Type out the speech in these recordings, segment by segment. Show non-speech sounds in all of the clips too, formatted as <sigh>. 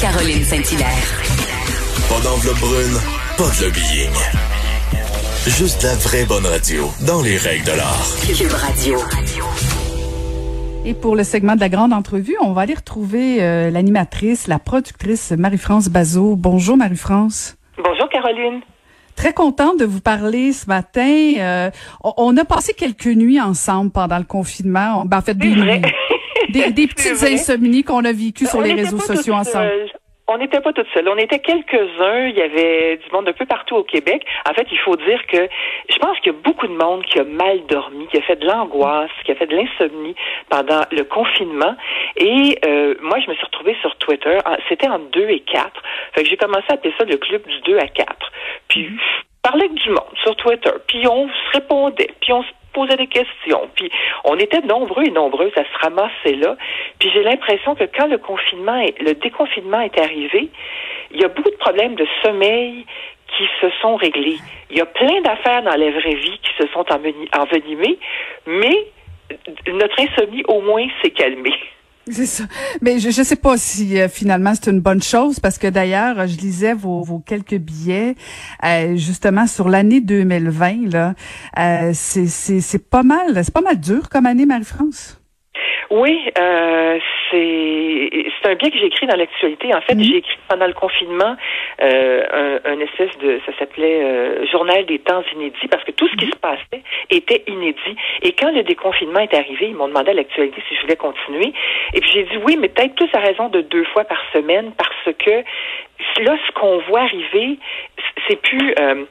Caroline Saint-Hilaire. Pas d'enveloppe brune, pas de lobbying. Juste la vraie bonne radio, dans les règles de l'art. Cube Radio. Et pour le segment de la grande entrevue, on va aller retrouver euh, l'animatrice, la productrice Marie-France Bazot. Bonjour Marie-France. Bonjour Caroline. Très contente de vous parler ce matin. Euh, on, on a passé quelques nuits ensemble pendant le confinement. On- Ben, en fait, des nuits. <laughs> Des, petites insomnies qu'on a vécues sur On les réseaux sociaux ensemble. On n'était pas toutes seules. On était quelques-uns. Il y avait du monde un peu partout au Québec. En fait, il faut dire que je pense qu'il y a beaucoup de monde qui a mal dormi, qui a fait de l'angoisse, qui a fait de l'insomnie pendant le confinement. Et euh, moi, je me suis retrouvée sur Twitter. En- C'était en 2 et 4. Fait que j'ai commencé à appeler ça le club du 2 à 4. Puis je parlais avec du monde sur Twitter. Puis on se répondait. Puis on se posait des questions. Puis on était nombreux et nombreuses à se ramasser là. Puis j'ai l'impression que quand le confinement, le déconfinement est arrivé, il y a beaucoup de problèmes de sommeil qui se sont réglés. Il y a plein d'affaires dans la vraie vie qui se sont enveni- envenimées, mais notre insomnie au moins s'est calmée. <laughs> C'est ça. Mais je ne sais pas si euh, finalement c'est une bonne chose parce que d'ailleurs, je lisais vos, vos quelques billets euh, justement sur l'année 2020 là. Euh, c'est c'est c'est pas mal, c'est pas mal dur comme année Marie-France. Oui, euh, c'est c'est un bien que j'ai écrit dans l'actualité. En fait, Mhm. j'ai écrit pendant le confinement euh, un, un espèce de ça s'appelait euh, journal des temps inédits parce que tout ce qui se passait était inédit. Et quand le déconfinement est arrivé, ils m'ont demandé à l'actualité si je voulais continuer. Et puis j'ai dit oui, mais peut-être plus à raison de deux fois par semaine parce que là, ce qu'on voit arriver, c'est plus euh,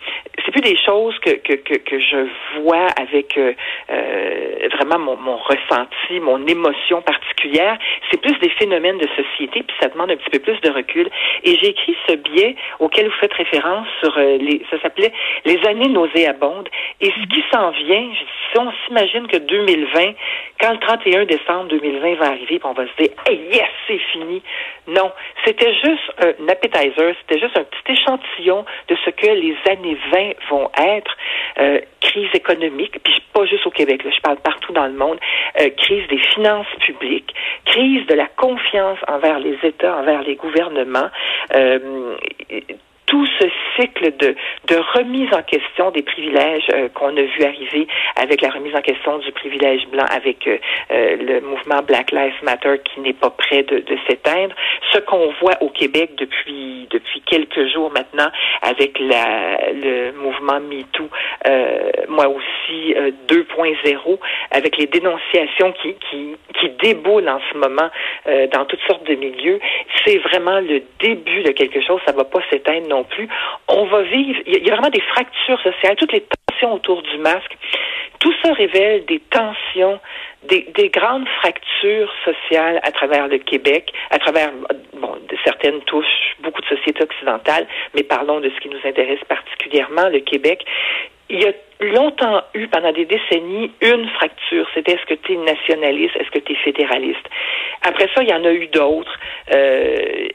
c'est plus des choses que, que, que, que je vois avec euh, euh, vraiment mon, mon ressenti, mon émotion particulière. C'est plus des phénomènes de société, puis ça demande un petit peu plus de recul. Et j'ai écrit ce biais auquel vous faites référence sur euh, les ça s'appelait les années nauséabondes. Et ce qui s'en vient, je si on s'imagine que 2020, quand le 31 décembre 2020 va arriver, on va se dire hey, yes, c'est fini. Non, c'était juste un appetizer, c'était juste un petit échantillon de ce que les années 20 vont être. Euh, crise économique, puis pas juste au Québec, je parle partout dans le monde, euh, crise des finances publiques, crise de la confiance envers les États, envers les gouvernements. Euh, tout ce cycle de, remise en question des privilèges euh, qu'on a vu arriver avec la remise en question du privilège blanc, avec euh, euh, le mouvement Black Lives Matter qui n'est pas prêt de, s'éteindre. Ce qu'on voit au Québec depuis quelques jours maintenant avec le mouvement MeToo, moi aussi euh, 2.0, avec les dénonciations qui, qui, déboulent en ce moment dans toutes sortes de milieux, c'est vraiment le début de quelque chose. Ça va pas s'éteindre non plus. On va vivre. Il y, a- vraiment des fractures sociales, toutes les tensions autour du masque. Tout ça révèle des tensions, des, des grandes fractures sociales à travers le Québec, à travers, bon, certaines touchent beaucoup de sociétés occidentales, mais parlons de ce qui nous intéresse particulièrement, le Québec. Il y a longtemps eu, pendant des décennies, une fracture. C'était est-ce que tu es nationaliste, est-ce que tu es fédéraliste? Après ça, il y en a eu d'autres euh,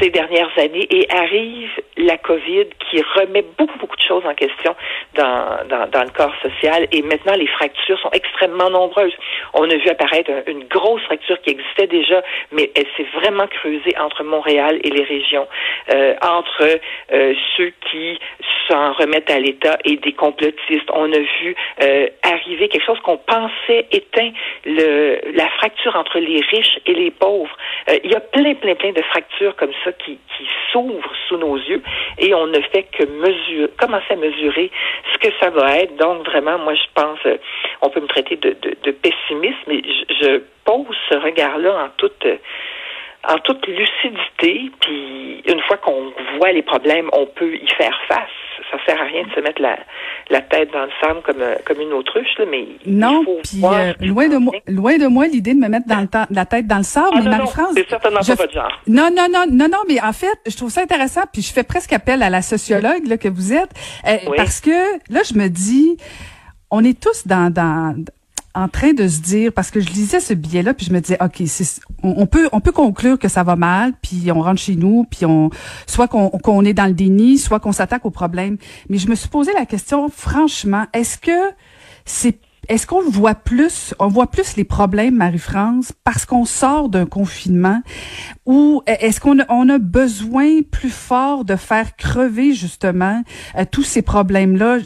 ces dernières années et arrive la COVID qui remet beaucoup, beaucoup de choses en question dans, dans, dans le corps social et maintenant les fractures sont extrêmement nombreuses. On a vu apparaître un- une grosse fracture qui existait déjà, mais elle s'est vraiment creusée entre Montréal et les régions, euh, entre euh, ceux qui s'en remettent à l'État et des complotistes. On a vu euh, arriver quelque chose qu'on pensait éteint, le, la fracture entre les riches et les pauvres. Euh, il y a plein, plein, plein de fractures comme ça qui, qui s'ouvrent sous nos yeux et on ne fait que mesurer, commencer à mesurer ce que ça va être. Donc, vraiment, moi, je pense, euh, on peut me traiter de, de, de pessimiste, mais je, je pose ce regard-là en toute... en toute lucidité, puis une fois qu'on voit les problèmes, on peut y faire face. Ça sert à rien de se mettre la, la tête dans le sable comme, euh, comme une autruche, là, mais Non, il faut puis voir euh, loin de moi, loin de moi l'idée de me mettre dans le la tête dans le sable, Ah, mais Marie-France. c'est certainement je- pas votre genre. Non, non, non, non, non, mais en fait, je trouve ça intéressant, puis je fais presque appel à la sociologue là, que vous êtes, euh, Oui. parce que là, je me dis, on est tous dans, dans en train de se dire, parce que je lisais ce billet-là, puis je me disais, ok, on, on peut, on peut conclure que ça va mal, puis on rentre chez nous, puis on, soit qu'on, qu'on est dans le déni, soit qu'on s'attaque au problème. Mais je me suis posé la question, franchement, est-ce que c'est est-ce qu'on voit plus, on voit plus les problèmes, Marie-France, parce qu'on sort d'un confinement, ou est-ce qu'on a, on a besoin plus fort de faire crever justement euh, tous ces problèmes-là?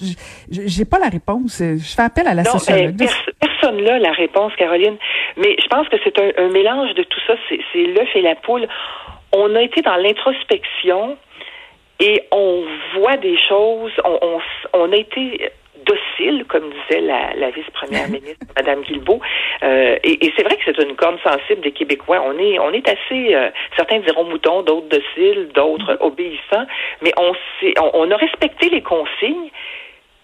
J'ai pas la réponse. Je fais appel à la non, sociologue. personne là la réponse, Caroline. Mais je pense que c'est un, un mélange de tout ça. C'est l'œuf et la poule. On a été dans l'introspection et on voit des choses. On, on, on a été comme disait la, la vice-première <laughs> ministre, Madame Guilbeault. Euh, et, et c'est vrai que c'est une corne sensible des Québécois. On est, on est assez, euh, certains diront moutons, d'autres dociles, d'autres mm-hmm. obéissants, mais on, on, on a respecté les consignes.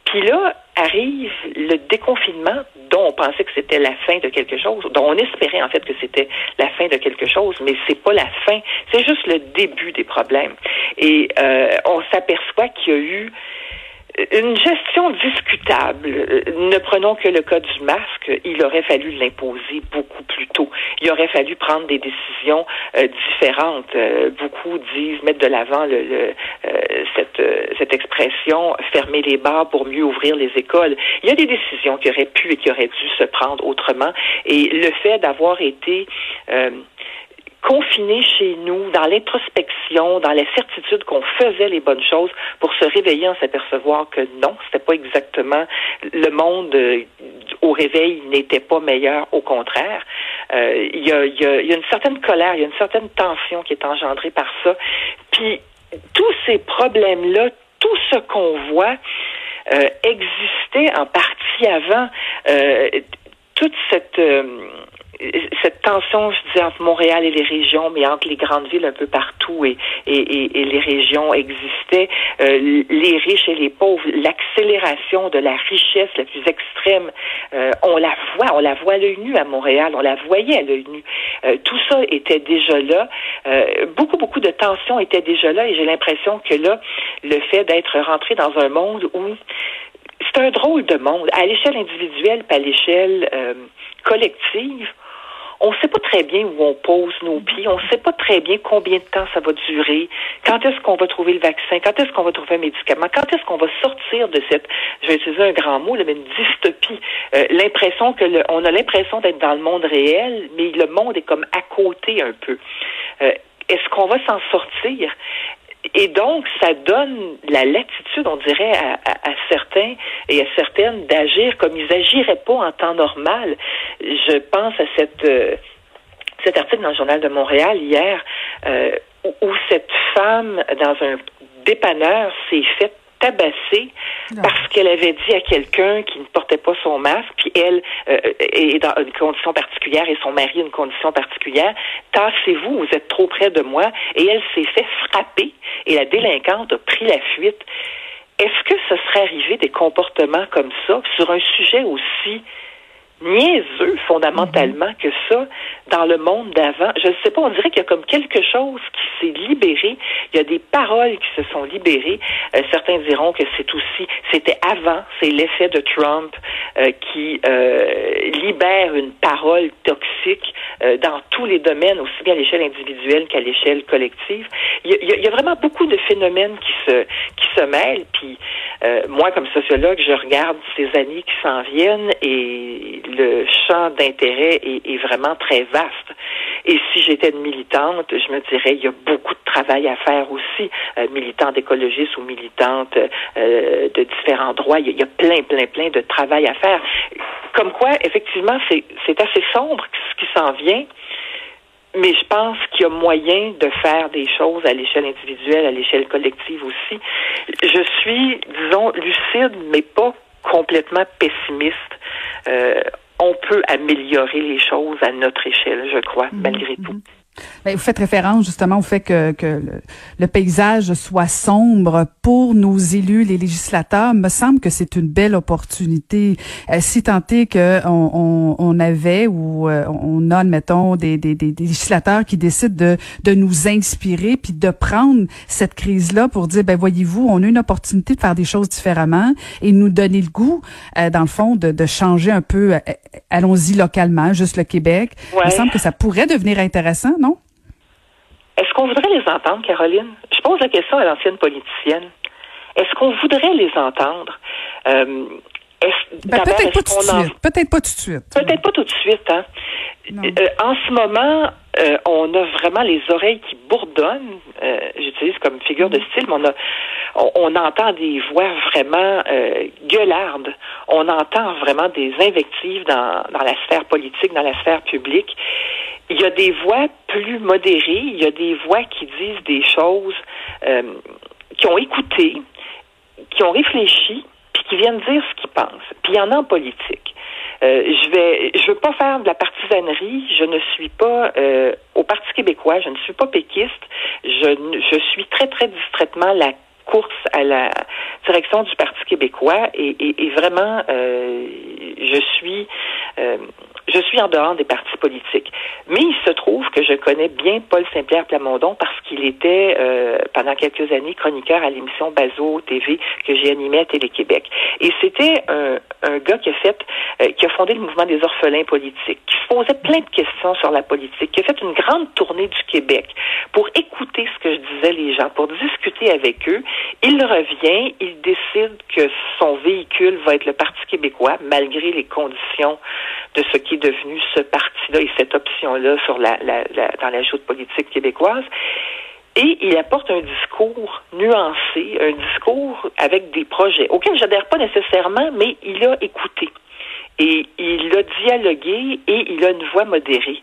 Puis là arrive le déconfinement dont on pensait que c'était la fin de quelque chose, dont on espérait en fait que c'était la fin de quelque chose, mais c'est pas la fin, c'est juste le début des problèmes. Et euh, on s'aperçoit qu'il y a eu une gestion discutable. Ne prenons que le cas du masque. Il aurait fallu l'imposer beaucoup plus tôt. Il aurait fallu prendre des décisions euh, différentes. Euh, beaucoup disent mettre de l'avant le, euh, cette, cette expression fermer les bars pour mieux ouvrir les écoles. Il y a des décisions qui auraient pu et qui auraient dû se prendre autrement. Et le fait d'avoir été confinés chez nous, dans l'introspection, dans la certitude qu'on faisait les bonnes choses, pour se réveiller en s'apercevoir que non, c'était pas exactement le monde euh, au réveil n'était pas meilleur, au contraire. Euh, il y, a, y, a, y, a, une certaine colère, il y a une certaine tension qui est engendrée par ça. Puis tous ces problèmes-là, tout ce qu'on voit euh, existait en partie avant. Euh, toute cette cette tension, je dis, entre Montréal et les régions, mais entre les grandes villes un peu partout et, et, et, les régions existait, euh, les riches et les pauvres, l'accélération de la richesse la plus extrême, euh, on la voit, on la voit à l'œil nu à Montréal, on la voyait à l'œil nu. Euh, tout ça était déjà là. beaucoup, beaucoup de tensions étaient déjà là et j'ai l'impression que là, le fait d'être rentré dans un monde où c'est un drôle de monde, à l'échelle individuelle, pas à l'échelle collective, on ne sait pas très bien où on pose nos pieds, on ne sait pas très bien combien de temps ça va durer, quand est-ce qu'on va trouver le vaccin, quand est-ce qu'on va trouver un médicament, quand est-ce qu'on va sortir de cette, je vais utiliser un grand mot, mais une dystopie, euh, l'impression que le, on a l'impression d'être dans le monde réel, mais le monde est comme à côté un peu. Euh, est-ce qu'on va s'en sortir? Et donc, ça donne la latitude, on dirait, à, certains et à certaines d'agir comme ils agiraient pas en temps normal. Je pense à cette euh, cet article dans le journal de Montréal hier euh, où, cette femme dans un dépanneur s'est faite tabassée parce qu'elle avait dit à quelqu'un qui ne portait pas son masque, puis elle euh, est dans une condition particulière et son mari une condition particulière, tassez-vous, vous êtes trop près de moi, et elle s'est fait frapper et la délinquante a pris la fuite. Est-ce que ce serait arrivé des comportements comme ça sur un sujet aussi niaiseux fondamentalement que ça dans le monde d'avant. Je ne sais pas, on dirait qu'il y a comme quelque chose qui s'est libéré. Il y a des paroles qui se sont libérées. Euh, certains diront que c'est aussi, c'était avant, c'est l'effet de Trump euh, qui euh, libère une parole toxique dans tous les domaines, aussi bien à l'échelle individuelle qu'à l'échelle collective. Il y, a, il y, a, vraiment beaucoup de phénomènes qui se qui se mêlent. Puis moi, comme sociologue, je regarde ces années qui s'en viennent et le champ d'intérêt est, vraiment très vaste. Et si j'étais une militante, je me dirais, il y a beaucoup de travail à faire aussi, euh, militante écologiste ou militante euh, de différents droits. Il y, a, plein, plein, plein de travail à faire. Comme quoi, effectivement, c'est assez sombre ce qui s'en vient. Mais je pense qu'il y a moyen de faire des choses à l'échelle individuelle, à l'échelle collective aussi. Je suis, disons, lucide, mais pas complètement pessimiste. Euh, on peut améliorer les choses à notre échelle, je crois, mhm. malgré tout. Mhm. Ben, vous faites référence justement au fait que, que le, paysage soit sombre pour nos élus, les législateurs. Me semble que c'est une belle opportunité. Euh, si tant est qu'on on, on, avait ou euh, on a, admettons, des, des, des, législateurs qui décident de, de nous inspirer puis de prendre cette crise-là pour dire, ben voyez-vous, on a une opportunité de faire des choses différemment et nous donner le goût, euh, dans le fond, de, de changer un peu. Allons-y localement, juste le Québec. Il me semble que ça pourrait devenir intéressant, non? Est-ce qu'on voudrait les entendre, Caroline? Je pose la question à l'ancienne politicienne. Est-ce qu'on voudrait les entendre? Euh, Ben, peut-être pas, tout de suite. Peut-être pas tout de suite. Peut-être pas tout de suite. Hein. Euh, en ce moment, euh, on a vraiment les oreilles qui bourdonnent. Euh, j'utilise comme figure de style, mais on, a, on, entend des voix vraiment gueulardes. On entend vraiment des invectives dans, dans la sphère politique, dans la sphère publique. Il y a des voix plus modérées, il y a des voix qui disent des choses, qui ont écouté, qui ont réfléchi, puis qui viennent dire ce qu'ils pensent. Puis il y en a en politique. Euh, je vais, je veux pas faire de la partisanerie. Je ne suis pas euh, au Parti québécois. Je ne suis pas péquiste. Je, je suis très très distraitement la course à la direction du Parti québécois et, et, vraiment, euh, je suis je suis en dehors des partis politiques. Mais il se trouve que je connais bien Paul Saint-Pierre Plamondon parce qu'il était euh, pendant quelques années chroniqueur à l'émission Bazo TV que j'ai animée à Télé-Québec. Et c'était un, un, gars qui a fait, euh, qui a fondé le mouvement des orphelins politiques, qui se posait plein de questions sur la politique, qui a fait une grande tournée du Québec pour écouter ce que je disais les gens, pour discuter avec eux. Il revient, il décide que son véhicule va être le Parti québécois, malgré les conditions de ce qui devenu ce parti-là et cette option-là dans la joute politique québécoise. Et il apporte un discours nuancé, un discours avec des projets auxquels j'adhère pas nécessairement, mais il a écouté. Et il a dialogué et il a une voix modérée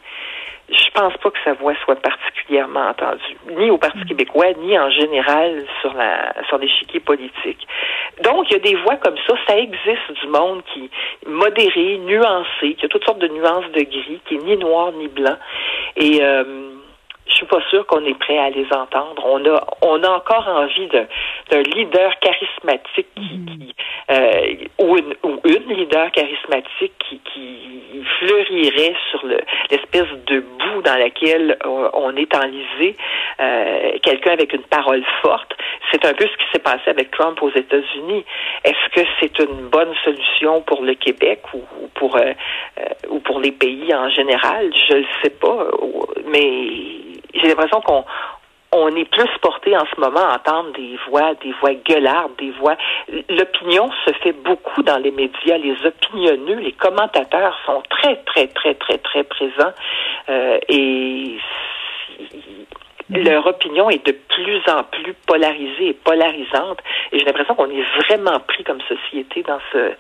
je pense pas que sa voix soit particulièrement entendue, ni au Parti québécois, ni en général sur la sur l'échiquier politique. Donc, il y a des voix comme ça, ça existe du monde qui modéré, nuancé, qui a toutes sortes de nuances de gris, qui est ni noir ni blanc. Et euh, je suis pas sûre qu'on est prêt à les entendre. On a, on a encore envie d'un leader charismatique qui, mm. qui euh, ou, une, ou une leader charismatique qui, qui fleurirait sur l'espèce de boue dans laquelle on, est enlisé. Euh, Quelqu'un avec une parole forte. C'est un peu ce qui s'est passé avec Trump aux États-Unis. Est-ce que c'est une bonne solution pour le Québec ou, pour euh, euh, ou pour les pays en général? Je ne sais pas, mais j'ai l'impression qu'on on est plus porté en ce moment à entendre des voix, des voix gueulardes, des voix. L'opinion se fait beaucoup dans les médias. Les opinionneux, les commentateurs sont très, très, très, très, très présents euh, et leur opinion est de plus en plus polarisée et polarisante. Et j'ai l'impression qu'on est vraiment pris comme société dans ce,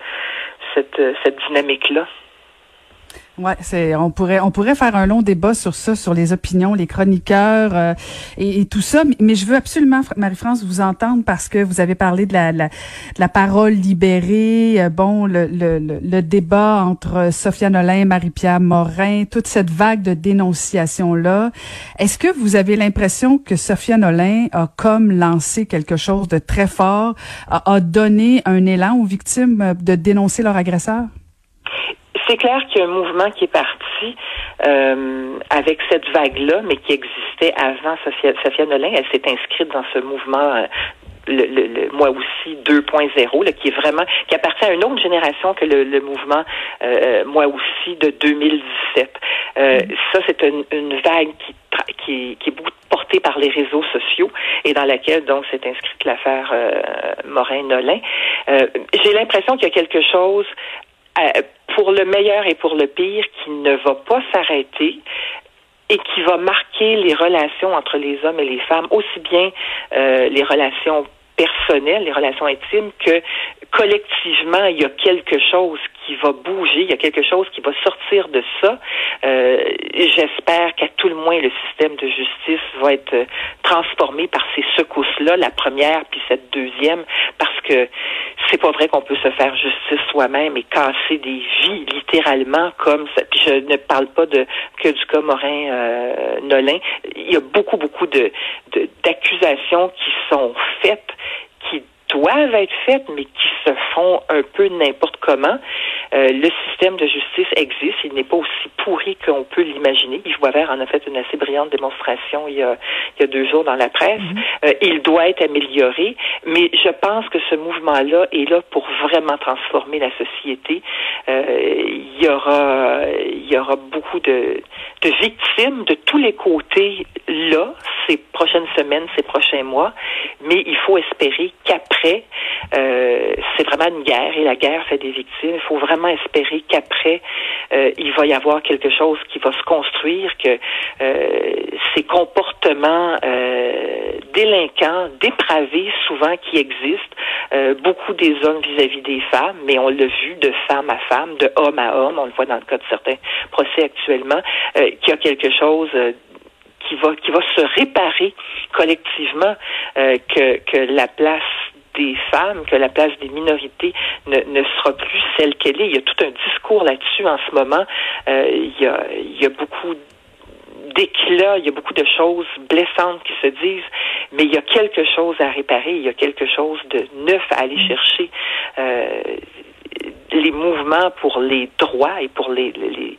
cette, cette dynamique-là. Ouais, c'est on pourrait on pourrait faire un long débat sur ça, sur les opinions, les chroniqueurs euh, et, tout ça. Mais, je veux absolument, Marie-France, vous entendre parce que vous avez parlé de la, la, la parole libérée, euh, bon, le, le, le, débat entre Sophia Nolin, Marie-Pierre Morin, toute cette vague de dénonciation là. Est-ce que vous avez l'impression que Sophia Nolin a comme lancé quelque chose de très fort, a donné un élan aux victimes de dénoncer leur agresseur? C'est clair qu'il y a un mouvement qui est parti euh, avec cette vague-là, mais qui existait avant Sophia, Sophia Nolin. Elle s'est inscrite dans ce mouvement euh, le, le, moi aussi 2.0 qui est vraiment qui appartient à une autre génération que le, le mouvement euh, moi aussi de 2017. Euh, mm. Ça c'est une, une, vague qui, qui, qui est beaucoup portée par les réseaux sociaux et dans laquelle donc s'est inscrite l'affaire euh, Morin-Nolin. Euh, j'ai l'impression qu'il y a quelque chose euh, pour le meilleur et pour le pire qui ne va pas s'arrêter et qui va marquer les relations entre les hommes et les femmes, aussi bien euh, les relations personnelles, les relations intimes, que collectivement, il y a quelque chose qui va bouger, il y a quelque chose qui va sortir de ça. Euh, J'espère qu'à tout le moins le système de justice va être euh, transformé par ces secousses-là, la première puis cette deuxième, parce que c'est pas vrai qu'on peut se faire justice soi-même et casser des vies littéralement comme ça. Puis je ne parle pas de que du cas Morin euh, Nolin. Il y a beaucoup beaucoup de d'accusations qui sont faites qui doivent être faites, mais qui se font un peu n'importe comment. Euh, le système de justice existe, il n'est pas aussi pourri qu'on peut l'imaginer. Yves Boisvert en a fait une assez brillante démonstration il y a, il y a deux jours dans la presse. Mhm. euh, il doit être amélioré, mais je pense que ce mouvement-là est là pour vraiment transformer la société. Euh, il y aura, il y aura beaucoup de, de victimes de tous les côtés là ces prochaines semaines, ces prochains mois, mais il faut espérer qu'après, euh, c'est vraiment une guerre et la guerre fait des victimes. Il faut vraiment espérer qu'après, euh, il va y avoir quelque chose qui va se construire, que euh, ces comportements euh, délinquants, dépravés souvent qui existent, euh, beaucoup des hommes vis-à-vis des femmes, mais on l'a vu de femme à femme, de homme à homme, on le voit dans le cas de certains procès actuellement, qu'il y a quelque chose qui va qui va se réparer collectivement, euh, que, que la place des femmes, que la place des minorités ne, ne sera plus celle qu'elle est. Il y a tout un discours là-dessus en ce moment. Euh, il, y a, il y a beaucoup d'éclats, il y a beaucoup de choses blessantes qui se disent, mais il y a quelque chose à réparer, il y a quelque chose de neuf à aller chercher. Euh, les mouvements pour les droits et pour les, les,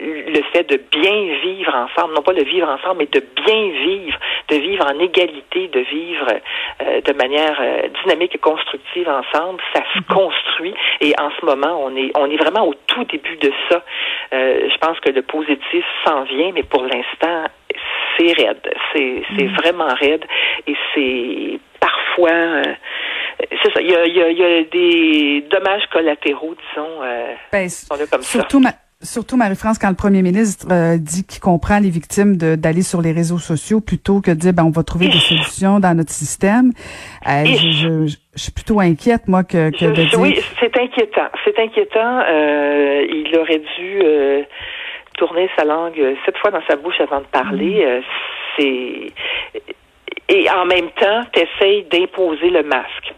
le fait de bien vivre ensemble, non pas de vivre ensemble, mais de bien vivre, de vivre en égalité, de vivre euh, de manière euh, dynamique et constructive ensemble, ça se construit. Et en ce moment, on est on est vraiment au tout début de ça. Euh, je pense que le positif s'en vient, mais pour l'instant, c'est raide. C'est c'est vraiment raide et c'est parfois euh, c'est ça. Il y, a, il, y a, il y a, des dommages collatéraux, disons, euh, ben, sont là comme surtout ça. Ma Surtout, Marie-France, quand le premier ministre euh, dit qu'il comprend les victimes d'aller sur les réseaux sociaux plutôt que de dire ben, on va trouver des solutions dans notre système, euh, je, je, je, suis plutôt inquiète, moi, que, que de dire... Oui, c'est inquiétant. C'est inquiétant. Euh, il aurait dû euh, tourner sa langue sept fois dans sa bouche avant de parler. Mmh. c'est... Et en même temps, tu essayes d'imposer le masque.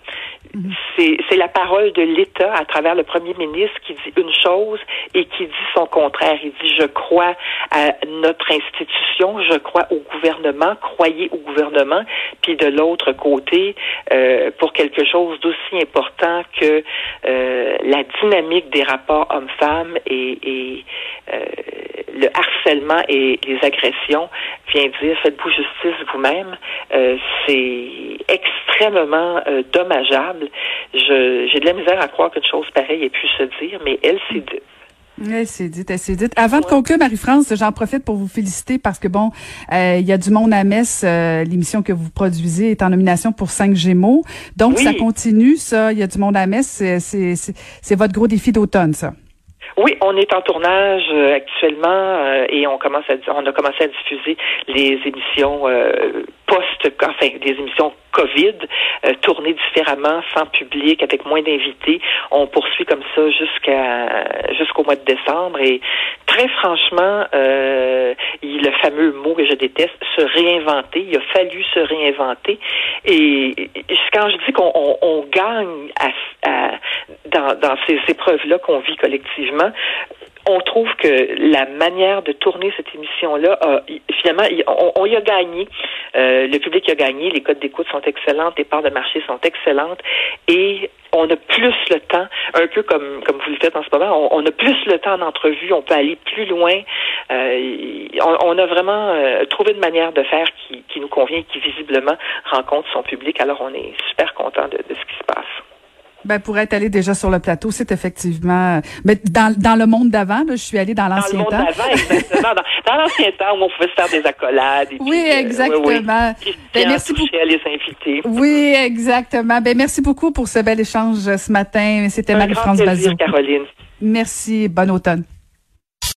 C'est la parole de l'État à travers le premier ministre qui dit une chose et qui dit son contraire. Il dit je crois à notre institution, je crois au gouvernement, croyez au gouvernement. Puis de l'autre côté, euh, pour quelque chose d'aussi important que euh, la dynamique des rapports hommes-femmes et, et euh, le harcèlement et les agressions, vient dire faites-vous justice vous-même. Euh, c'est extrêmement dommageable j'ai de la misère à croire qu'une chose pareille ait pu se dire, mais elle s'est dite. Elle s'est dite, elle s'est dite. Avant de conclure, Marie-France, j'en profite pour vous féliciter parce que bon, euh, il y a du monde à Metz. Euh, L'émission que vous produisez est en nomination pour cinq Gémeaux, donc oui. ça continue. Ça, il y a du monde à Metz. C'est votre gros défi d'automne, ça. Oui, on est en tournage euh, actuellement euh, et on commence à on a commencé à diffuser les émissions euh, post enfin des émissions Covid euh, tournées différemment sans public avec moins d'invités. On poursuit comme ça jusqu'à jusqu'au mois de décembre. Et très franchement euh, le fameux mot que je déteste se réinventer, il a fallu se réinventer. Et, et quand je dis qu'on on, on gagne à, à, dans, dans ces épreuves là qu'on vit collectivement on trouve que la manière de tourner cette émission-là, finalement, on, y a gagné. Euh, le public a gagné, les codes d'écoute sont excellentes, les parts de marché sont excellentes, et on a plus le temps, un peu comme comme vous le faites en ce moment, on, a plus le temps d'entrevue, on peut aller plus loin. Euh, on, a vraiment euh, trouvé une manière de faire qui, qui nous convient, qui visiblement rencontre son public. Alors on est super content de ce qui se passe. Ben pour être allé déjà sur le plateau, c'est effectivement. Mais dans, dans le monde d'avant, je suis allée dans l'ancien temps. Dans le monde d'avant, exactement. dans, dans l'ancien temps où on pouvait se faire des accolades. Et oui, puis, exactement. Euh, oui, oui. Ben, merci beaucoup. les invités. Oui, exactement. Ben merci beaucoup pour ce bel échange ce matin. C'était Marie-France Bazot. Caroline. Merci. Bon automne.